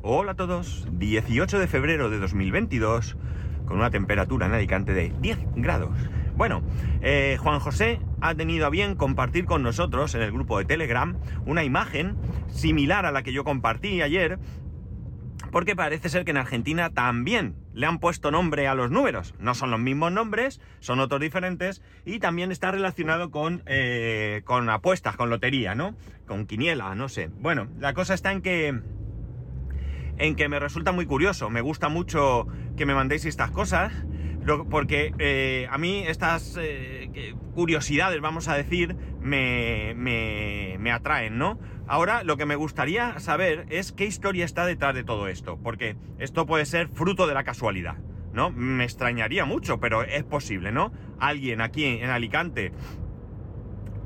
Hola a todos, 18 de febrero de 2022, con una temperatura en Alicante de 10 grados. Bueno, eh, Juan José ha tenido a bien compartir con nosotros en el grupo de Telegram una imagen similar a la que yo compartí ayer, porque parece ser que en Argentina también le han puesto nombre a los números. No son los mismos nombres, son otros diferentes y también está relacionado con, eh, con apuestas, con lotería, ¿no? Con quiniela, no sé. Bueno, la cosa está en que en que me resulta muy curioso. Me gusta mucho que me mandéis estas cosas, porque eh, a mí estas eh, curiosidades, vamos a decir, me, me, atraen, ¿no? Ahora lo que me gustaría saber es qué historia está detrás de todo esto, porque esto puede ser fruto de la casualidad, ¿no? Me extrañaría mucho, pero es posible, ¿no? Alguien aquí en Alicante,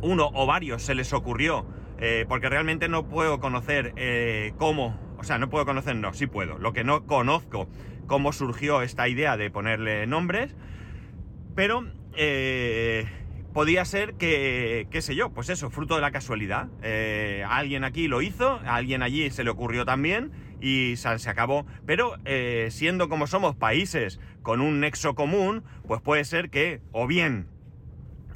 uno o varios se les ocurrió, eh, porque realmente no puedo conocer cómo o sea, no puedo conocer, no, sí puedo. Lo que no conozco, cómo surgió esta idea de ponerle nombres, pero eh, podía ser que, qué sé yo, pues eso, fruto de la casualidad. Eh, alguien aquí lo hizo, a alguien allí se le ocurrió también y se, acabó. Pero eh, siendo como somos países con un nexo común, pues puede ser que o bien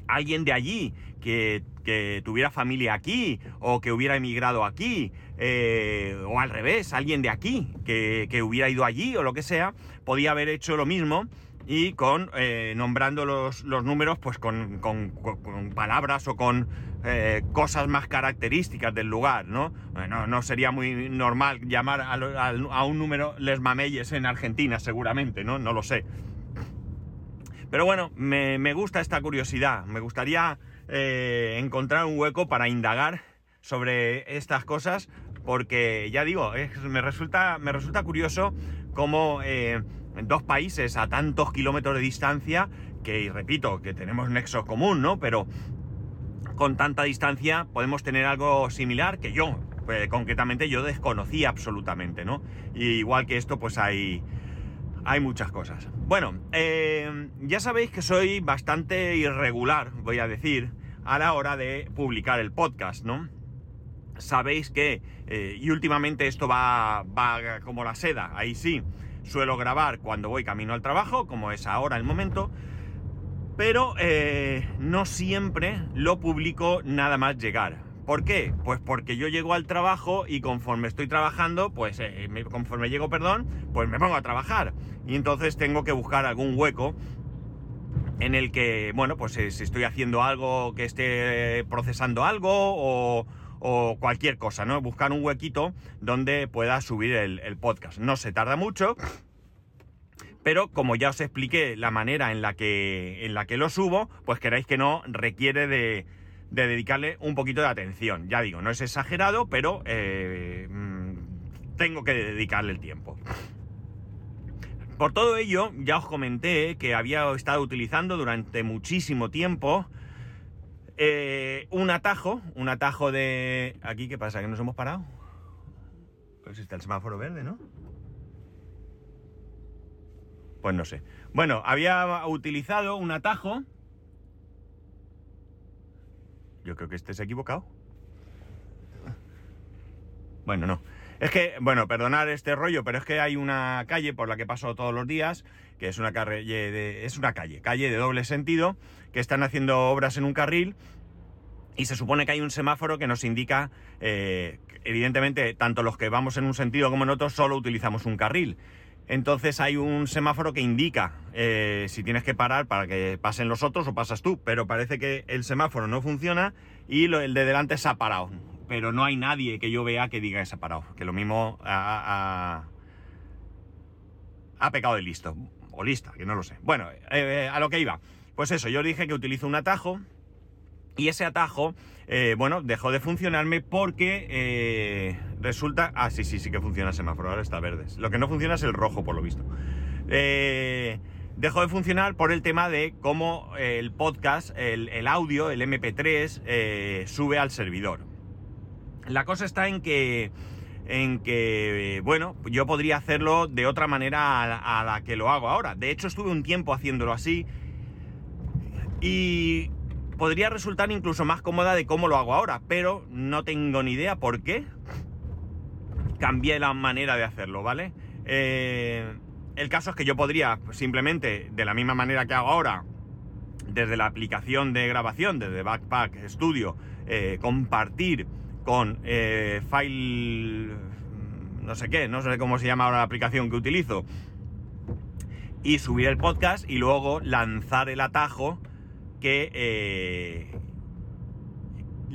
alguien de allí que, tuviera familia aquí o que hubiera emigrado aquí eh, o al revés, alguien de aquí que, hubiera ido allí o lo que sea, podía haber hecho lo mismo y con eh, nombrando los, números pues con, palabras o con eh, cosas más características del lugar, ¿no? No sería muy normal llamar a, un número Les Mameyes en Argentina, seguramente, ¿no? No lo sé. Pero bueno, me, me gusta esta curiosidad. Me gustaría eh, encontrar un hueco para indagar sobre estas cosas, porque ya digo, me, resulta, me resulta curioso cómo eh, dos países a tantos kilómetros de distancia, que repito, que tenemos nexo común, ¿no? Pero con tanta distancia podemos tener algo similar que yo, pues, concretamente yo desconocía absolutamente, ¿no? igual que esto, pues hay, hay muchas cosas. Bueno, eh, ya sabéis que soy bastante irregular, voy a decir, a la hora de publicar el podcast, ¿no? Sabéis que, eh, y últimamente esto va, va como la seda, ahí sí, suelo grabar cuando voy camino al trabajo, como es ahora el momento, pero eh, no siempre lo publico nada más llegar. ¿Por qué? Pues porque yo llego al trabajo y conforme estoy trabajando, pues eh, conforme llego, perdón, pues me pongo a trabajar. Y entonces tengo que buscar algún hueco en el que, bueno, pues eh, si estoy haciendo algo que esté procesando algo o, cualquier cosa, ¿no? Buscar un huequito donde pueda subir el, podcast. No se tarda mucho, pero como ya os expliqué la manera en la que, en la que lo subo, pues queráis que no, requiere de de dedicarle un poquito de atención. Ya digo, no es exagerado, pero eh, mm, tengo que dedicarle el tiempo. Por todo ello, ya os comenté que había estado utilizando durante muchísimo tiempo eh, un atajo, un atajo de... ¿Aquí qué pasa? ¿Que nos hemos parado? Pues está el semáforo verde, ¿no? Pues no sé. Bueno, había utilizado un atajo yo creo que estés equivocado. Bueno, no. Es que, bueno, perdonar este rollo, pero es que hay una calle por la que paso todos los días, que es una calle de, es una calle, calle de doble sentido, que están haciendo obras en un carril y se supone que hay un semáforo que nos indica, eh, evidentemente, tanto los que vamos en un sentido como en otro solo utilizamos un carril. Entonces hay un semáforo que indica eh, si tienes que parar para que pasen los otros o pasas tú, pero parece que el semáforo no funciona y el de delante se ha parado. Pero no hay nadie que yo vea que diga que se ha parado, que lo mismo ha, pecado de listo, o lista, que no lo sé. Bueno, eh, eh, a lo que iba. Pues eso, yo dije que utilizo un atajo y ese atajo, bueno, dejó de funcionarme porque resulta... Ah, sí, sí, sí que funciona el semáforo, ahora está verde. Lo que no funciona es el rojo, por lo visto. Eh, dejó de funcionar por el tema de cómo el podcast, el, audio, el MP3, sube al servidor. La cosa está en que en que, bueno, yo podría hacerlo de otra manera a, la que lo hago ahora. De hecho, estuve un tiempo haciéndolo así y podría resultar incluso más cómoda de cómo lo hago ahora, pero no tengo ni idea por qué. Cambié la manera de hacerlo, ¿vale? Eh, el caso es que yo podría simplemente, de la misma manera que hago ahora, desde la aplicación de grabación, desde Backpack Studio, eh, compartir con eh, File... no sé qué, no sé cómo se llama ahora la aplicación que utilizo, y subir el podcast y luego lanzar el atajo que...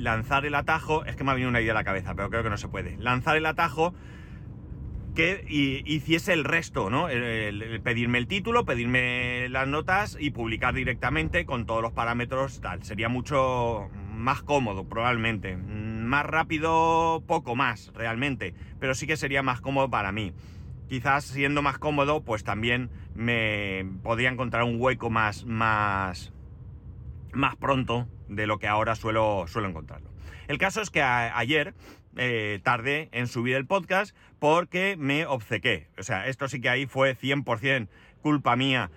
lanzar el atajo, es que me ha venido una idea a la cabeza, pero creo que no se puede. Lanzar el atajo que hiciese el resto, ¿no? Pedirme el título, pedirme las notas y publicar directamente con todos los parámetros tal. Sería mucho más cómodo, probablemente. Más rápido, poco más, realmente. Pero sí que sería más cómodo para mí. Quizás siendo más cómodo, pues también me podría encontrar un hueco más, más, más pronto de lo que ahora suelo, suelo encontrarlo. El caso es que ayer eh, tardé en subir el podcast porque me obcequé. O sea, esto sí que ahí fue 100% culpa mía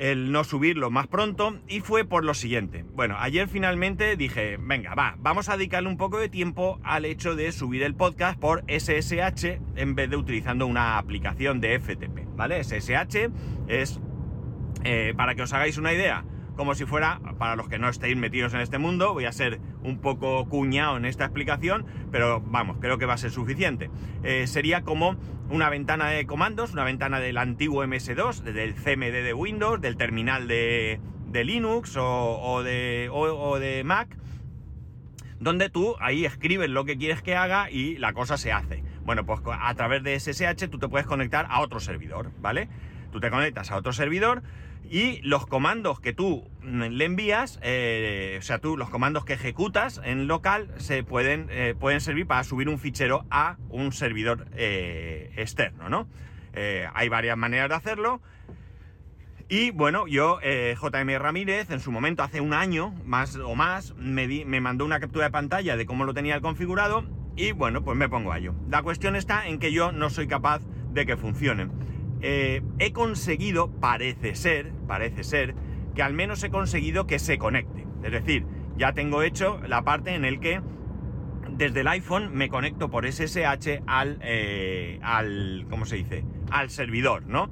el no subirlo más pronto y fue por lo siguiente. Bueno, ayer finalmente dije, venga, va, vamos a dedicarle un poco de tiempo al hecho de subir el podcast por SSH en vez de utilizando una aplicación de FTP, ¿vale? SSH es, eh, para que os hagáis una idea, como si fuera, para los que no estéis metidos en este mundo, voy a ser un poco cuñado en esta explicación, pero vamos, creo que va a ser suficiente. Eh, sería como una ventana de comandos, una ventana del antiguo MS2, del CMD de Windows, del terminal de, Linux o, de, o de Mac, donde tú ahí escribes lo que quieres que haga y la cosa se hace. Bueno, pues a través de SSH tú te puedes conectar a otro servidor, ¿vale? Tú te conectas a otro servidor y los comandos que tú le envías, eh, o sea, tú los comandos que ejecutas en local se pueden, eh, pueden servir para subir un fichero a un servidor eh, externo, ¿no? hay varias maneras de hacerlo. Y bueno, yo, JM Ramírez, en su momento, hace un año más o más, me, me mandó una captura de pantalla de cómo lo tenía configurado y bueno, pues me pongo a ello. La cuestión está en que yo no soy capaz de que funcionen. Eh, he conseguido, parece ser, parece ser, que al menos he conseguido que se conecte. Es decir, ya tengo hecho la parte en el que desde el iPhone me conecto por SSH al, eh, al ¿cómo se dice? Al servidor, ¿no?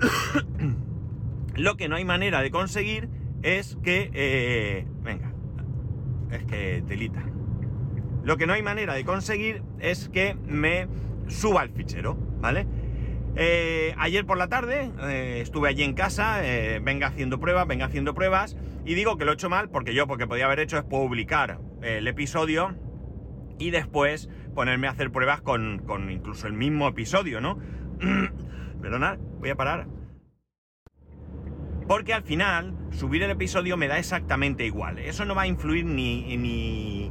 Lo que no hay manera de conseguir es que, eh, venga, es que telita. Lo que no hay manera de conseguir es que me suba el fichero, ¿vale? Eh, ayer por la tarde eh, estuve allí en casa, eh, venga haciendo pruebas, venga haciendo pruebas, y digo que lo he hecho mal porque yo, porque podía haber hecho es publicar el episodio y después ponerme a hacer pruebas con, incluso el mismo episodio, ¿no? Perdonad, voy a parar. Porque al final, subir el episodio me da exactamente igual. Eso no va a influir ni, ni,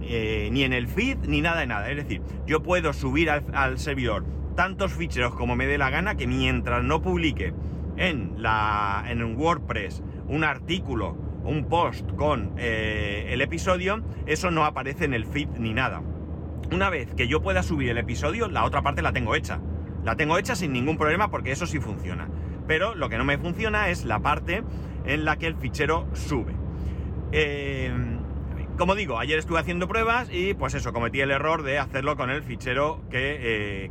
ni en el feed ni nada de nada. Es decir, yo puedo subir al servidor tantos ficheros como me dé la gana que mientras no publique en, la, en WordPress un artículo, un post con eh, el episodio, eso no aparece en el feed ni nada. Una vez que yo pueda subir el episodio, la otra parte la tengo hecha. La tengo hecha sin ningún problema porque eso sí funciona. Pero lo que no me funciona es la parte en la que el fichero sube. Eh, como digo, ayer estuve haciendo pruebas y pues eso, cometí el error de hacerlo con el fichero que,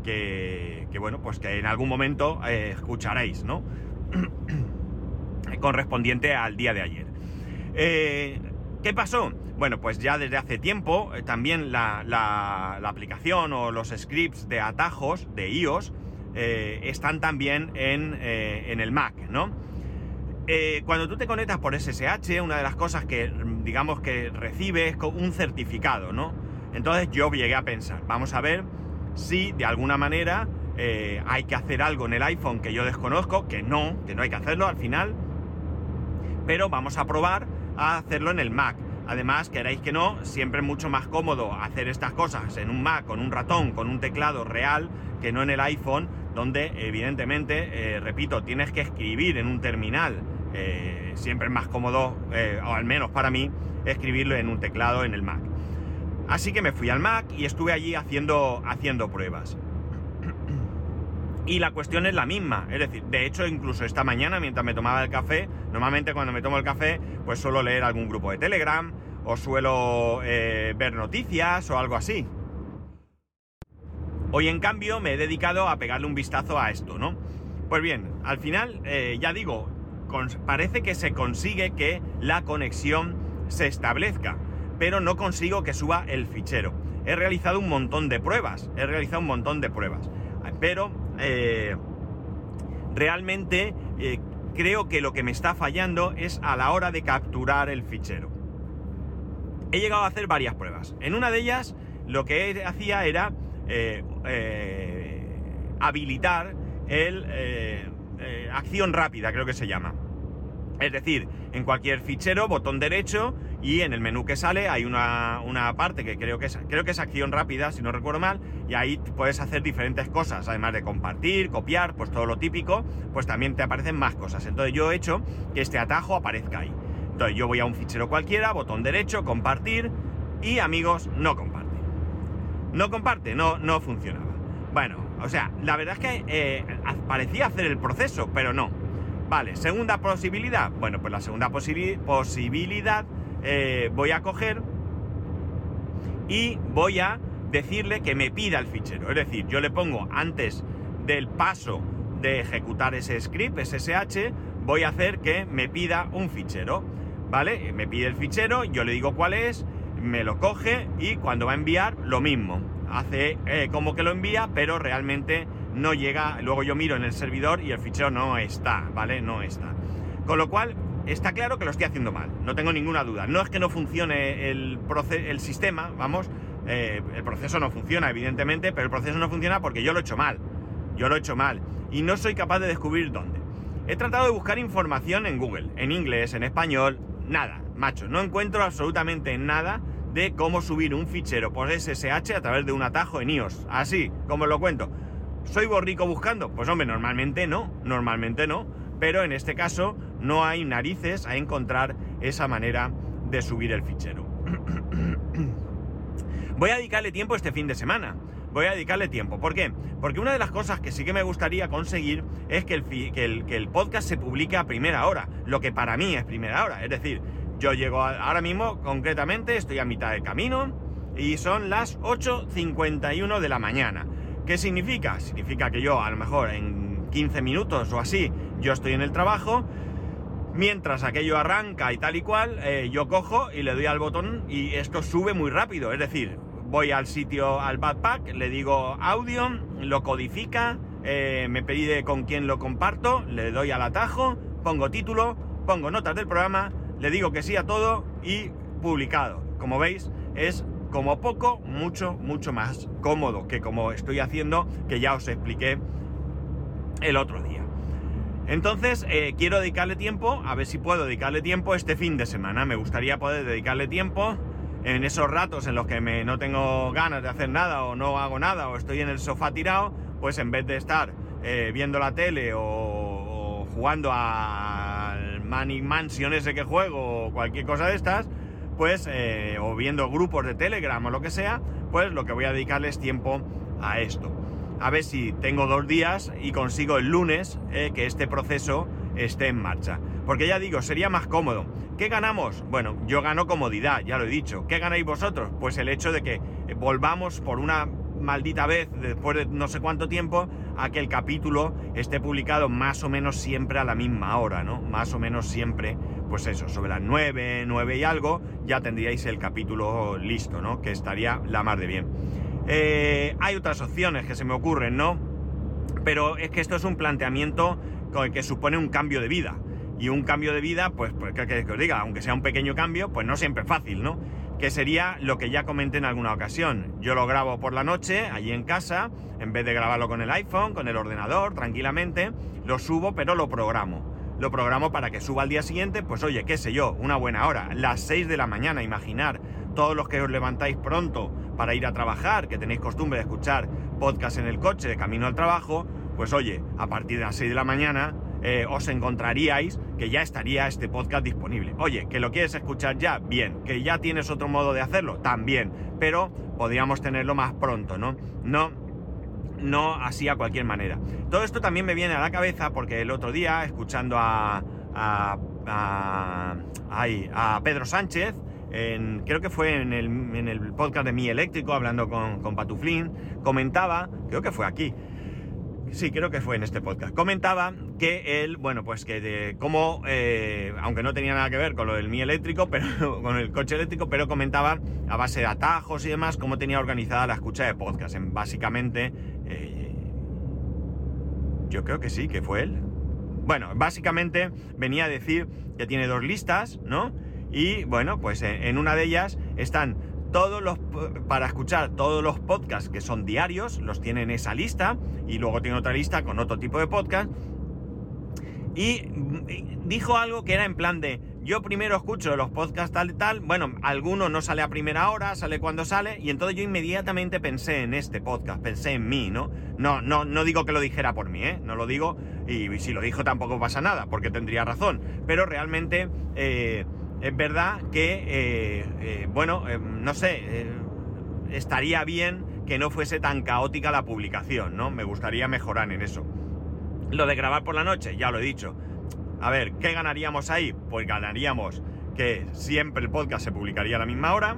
eh, que, bueno, pues que en algún momento eh, escucharéis, ¿no? Correspondiente al día de ayer. Eh, ¿Qué pasó? Bueno, pues ya desde hace tiempo también la, aplicación o los scripts de atajos de iOS están también en, en el Mac, ¿no? Cuando tú te conectas por SSH, una de las cosas que digamos que recibes es un certificado, ¿no? Entonces yo llegué a pensar, vamos a ver si de alguna manera eh, hay que hacer algo en el iPhone que yo desconozco, que no, que no hay que hacerlo al final, pero vamos a probar a hacerlo en el Mac. Además, queráis que no, siempre es mucho más cómodo hacer estas cosas en un Mac, con un ratón, con un teclado real, que no en el iPhone, donde evidentemente, eh, repito, tienes que escribir en un terminal eh, siempre es más cómodo, eh, o al menos para mí, escribirlo en un teclado en el Mac. Así que me fui al Mac y estuve allí haciendo, haciendo pruebas. Y la cuestión es la misma, es decir, de hecho incluso esta mañana mientras me tomaba el café, normalmente cuando me tomo el café pues suelo leer algún grupo de Telegram o suelo eh, ver noticias o algo así. Hoy en cambio me he dedicado a pegarle un vistazo a esto, ¿no? Pues bien, al final, ya digo, parece que se consigue que la conexión se establezca, pero no consigo que suba el fichero. He realizado un montón de pruebas, he realizado un montón de pruebas, pero eh, realmente eh, creo que lo que me está fallando es a la hora de capturar el fichero. He llegado a hacer varias pruebas. En una de ellas lo que hacía era eh, habilitar el acción rápida, creo que se llama. Es decir, en cualquier fichero, botón derecho y en el menú que sale hay una, parte que creo que, es, creo que es acción rápida, si no recuerdo mal, y ahí puedes hacer diferentes cosas, además de compartir, copiar, pues todo lo típico, pues también te aparecen más cosas. Entonces yo he hecho que este atajo aparezca ahí. Entonces yo voy a un fichero cualquiera, botón derecho, compartir y amigos, no comparte. No comparte, no, no funcionaba. Bueno, o sea, la verdad es que eh, parecía hacer el proceso, pero no. Vale, segunda posibilidad. Bueno, pues la segunda posibilidad eh, voy a coger y voy a decirle que me pida el fichero. Es decir, yo le pongo antes del paso de ejecutar ese script, SSH, voy a hacer que me pida un fichero. ¿Vale? Me pide el fichero, yo le digo cuál es, me lo coge y cuando va a enviar, lo mismo. Hace eh, como que lo envía, pero realmente no llega, luego yo miro en el servidor y el fichero no está, ¿vale? No está. Con lo cual, está claro que lo estoy haciendo mal, no tengo ninguna duda. No es que no funcione el, el sistema, vamos, eh, el proceso no funciona, evidentemente, pero el proceso no funciona porque yo lo he hecho mal. Yo lo he hecho mal. Y no soy capaz de descubrir dónde. He tratado de buscar información en Google, en inglés, en español, nada, macho. No encuentro absolutamente nada de cómo subir un fichero por SSH a través de un atajo en iOS. Así, como lo cuento. ¿Soy borrico buscando? Pues hombre, normalmente no, normalmente no, pero en este caso no hay narices a encontrar esa manera de subir el fichero. Voy a dedicarle tiempo este fin de semana. Voy a dedicarle tiempo. ¿Por qué? Porque una de las cosas que sí que me gustaría conseguir es que el, que el, podcast se publique a primera hora. Lo que para mí es primera hora. Es decir, yo llego ahora mismo, concretamente, estoy a mitad de camino y son las 8.51 de la mañana. ¿Qué significa? Significa que yo a lo mejor en 15 minutos o así yo estoy en el trabajo, mientras aquello arranca y tal y cual, eh, yo cojo y le doy al botón y esto sube muy rápido. Es decir, voy al sitio, al backpack, le digo audio, lo codifica, eh, me pide con quién lo comparto, le doy al atajo, pongo título, pongo notas del programa, le digo que sí a todo y publicado. Como veis, es como poco, mucho, mucho más cómodo que como estoy haciendo, que ya os expliqué el otro día. Entonces, eh, quiero dedicarle tiempo, a ver si puedo dedicarle tiempo este fin de semana. Me gustaría poder dedicarle tiempo en esos ratos en los que me, no tengo ganas de hacer nada o no hago nada o estoy en el sofá tirado, pues en vez de estar eh, viendo la tele o, jugando al Money Mansion ese que juego o cualquier cosa de estas, pues, eh, o viendo grupos de Telegram o lo que sea, pues lo que voy a dedicarles tiempo a esto. A ver si tengo dos días y consigo el lunes eh, que este proceso esté en marcha. Porque ya digo, sería más cómodo. ¿Qué ganamos? Bueno, yo gano comodidad, ya lo he dicho. ¿Qué ganáis vosotros? Pues el hecho de que volvamos por una maldita vez, después de no sé cuánto tiempo, a que el capítulo esté publicado más o menos siempre a la misma hora, ¿no? Más o menos siempre, pues eso, sobre las 9, 9 y algo, ya tendríais el capítulo listo, ¿no? Que estaría la mar de bien. Eh, hay otras opciones que se me ocurren, ¿no? Pero es que esto es un planteamiento que supone un cambio de vida. Y un cambio de vida, pues, pues que, que os diga, aunque sea un pequeño cambio, pues no siempre es fácil, ¿no? Que sería lo que ya comenté en alguna ocasión. Yo lo grabo por la noche, allí en casa, en vez de grabarlo con el iPhone, con el ordenador, tranquilamente, lo subo, pero lo programo. Lo programo para que suba al día siguiente, pues oye, qué sé yo, una buena hora, las 6 de la mañana, imaginar, todos los que os levantáis pronto para ir a trabajar, que tenéis costumbre de escuchar podcast en el coche de camino al trabajo, pues oye, a partir de las 6 de la mañana eh, os encontraríais que ya estaría este podcast disponible. Oye, que lo quieres escuchar ya, bien. Que ya tienes otro modo de hacerlo, también. Pero podríamos tenerlo más pronto, ¿no? No, no así a cualquier manera. Todo esto también me viene a la cabeza porque el otro día, escuchando a, a, a, a Pedro Sánchez, en, creo que fue en el, en el, podcast de Mi Eléctrico, hablando con, con Patuflín, comentaba, creo que fue aquí, Sí, creo que fue en este podcast. Comentaba que él, bueno, pues que de cómo, eh, aunque no tenía nada que ver con lo del mi eléctrico, pero con el coche eléctrico, pero comentaba a base de atajos y demás cómo tenía organizada la escucha de podcast. En, básicamente, eh, yo creo que sí, que fue él. Bueno, básicamente venía a decir que tiene dos listas, ¿no? Y bueno, pues en una de ellas están todos los para escuchar todos los podcasts que son diarios, los tiene en esa lista y luego tiene otra lista con otro tipo de podcast. Y dijo algo que era en plan de yo primero escucho los podcasts tal y tal, bueno, alguno no sale a primera hora, sale cuando sale, y entonces yo inmediatamente pensé en este podcast, pensé en mí, ¿no? No, no, no digo que lo dijera por mí, ¿eh? No lo digo, y, si lo dijo tampoco pasa nada, porque tendría razón, pero realmente eh, es verdad que, eh, eh, bueno, eh, no sé, estaría bien que no fuese tan caótica la publicación, ¿no? Me gustaría mejorar en eso. Lo de grabar por la noche, ya lo he dicho. A ver, ¿qué ganaríamos ahí? Pues ganaríamos que siempre el podcast se publicaría a la misma hora,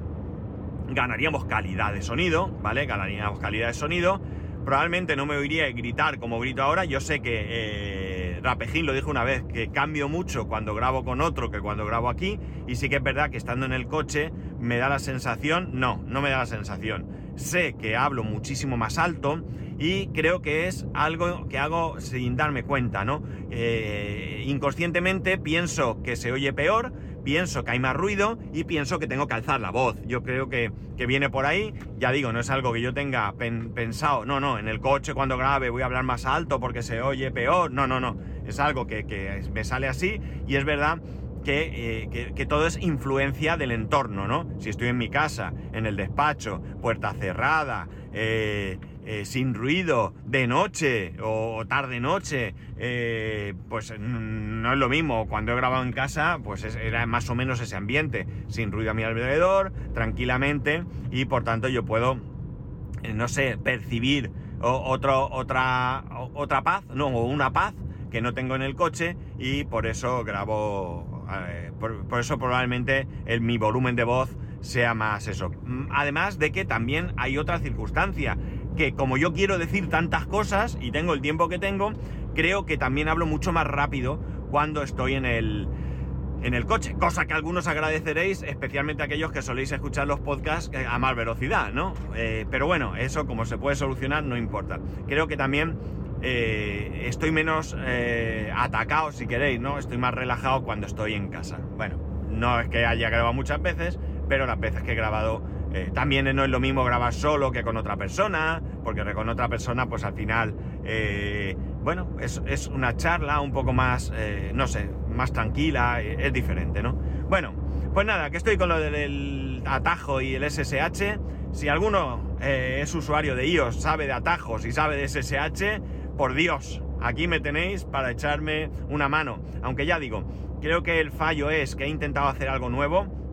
ganaríamos calidad de sonido, ¿vale? Ganaríamos calidad de sonido. Probablemente no me oiría gritar como grito ahora. Yo sé que Rapejín lo dijo una vez, que cambio mucho cuando grabo con otro que cuando grabo aquí, y sí que es verdad que estando en el coche me da la sensación, no, no me da la sensación. Sé que hablo muchísimo más alto y creo que es algo que hago sin darme cuenta, ¿no? Eh, inconscientemente pienso que se oye peor, pienso que hay más ruido y pienso que tengo que alzar la voz. Yo creo que, viene por ahí. Ya digo, no es algo que yo tenga pensado. No, no, en el coche cuando grabe voy a hablar más alto porque se oye peor. No, no, no. Es algo que, me sale así y es verdad que, eh, que, todo es influencia del entorno, ¿no? Si estoy en mi casa, en el despacho, puerta cerrada, eh, eh, sin ruido, de noche o tarde-noche, pues no es lo mismo. Cuando he grabado en casa, pues era más o menos ese ambiente, sin ruido a mi alrededor, tranquilamente, y por tanto yo puedo, no sé, percibir otro, otra, otra paz, no, o una paz que no tengo en el coche y por eso grabo, por, eso probablemente el, mi volumen de voz sea más eso. Además de que también hay otra circunstancia, que como yo quiero decir tantas cosas y tengo el tiempo que tengo, creo que también hablo mucho más rápido cuando estoy en el, en el coche, cosa que algunos agradeceréis, especialmente aquellos que soléis escuchar los podcasts eh, a más velocidad, ¿no? Eh, pero bueno, eso como se puede solucionar no importa. Creo que también eh, estoy menos atacado, si queréis, ¿no? Estoy más relajado cuando estoy en casa. Bueno, no es que haya grabado muchas veces, pero las veces que he grabado eh, también no es lo mismo grabar solo que con otra persona, porque con otra persona, pues al final, eh, bueno, es, una charla un poco más, eh, no sé, más tranquila, es diferente, ¿no? Bueno, pues nada, que estoy con lo del atajo y el SSH. Si alguno es usuario de iOS, sabe de atajos y sabe de SSH, por Dios, aquí me tenéis para echarme una mano. Aunque ya digo, creo que el fallo es que he intentado hacer algo nuevo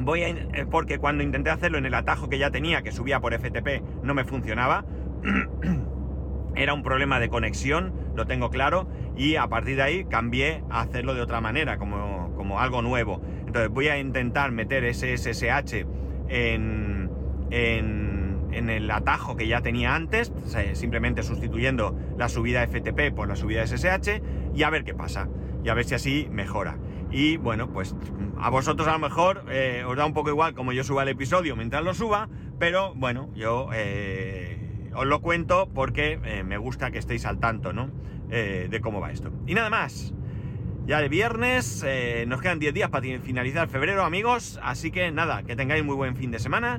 Voy a, eh, porque cuando intenté hacerlo en el atajo que ya tenía, que subía por FTP, no me funcionaba. Era un problema de conexión, lo tengo claro, y a partir de ahí cambié a hacerlo de otra manera, como, como algo nuevo. Entonces voy a intentar meter ese SSH en, en, en el atajo que ya tenía antes, simplemente sustituyendo la subida FTP por la subida SSH, y a ver qué pasa, y a ver si así mejora. Y bueno, pues a vosotros a lo mejor eh, os da un poco igual como yo suba el episodio mientras lo suba, pero bueno, yo eh, os lo cuento porque eh, me gusta que estéis al tanto, ¿no? de cómo va esto. Y nada más. Ya de viernes, nos quedan 10 días para finalizar febrero, amigos. Así que nada, que tengáis muy buen fin de semana.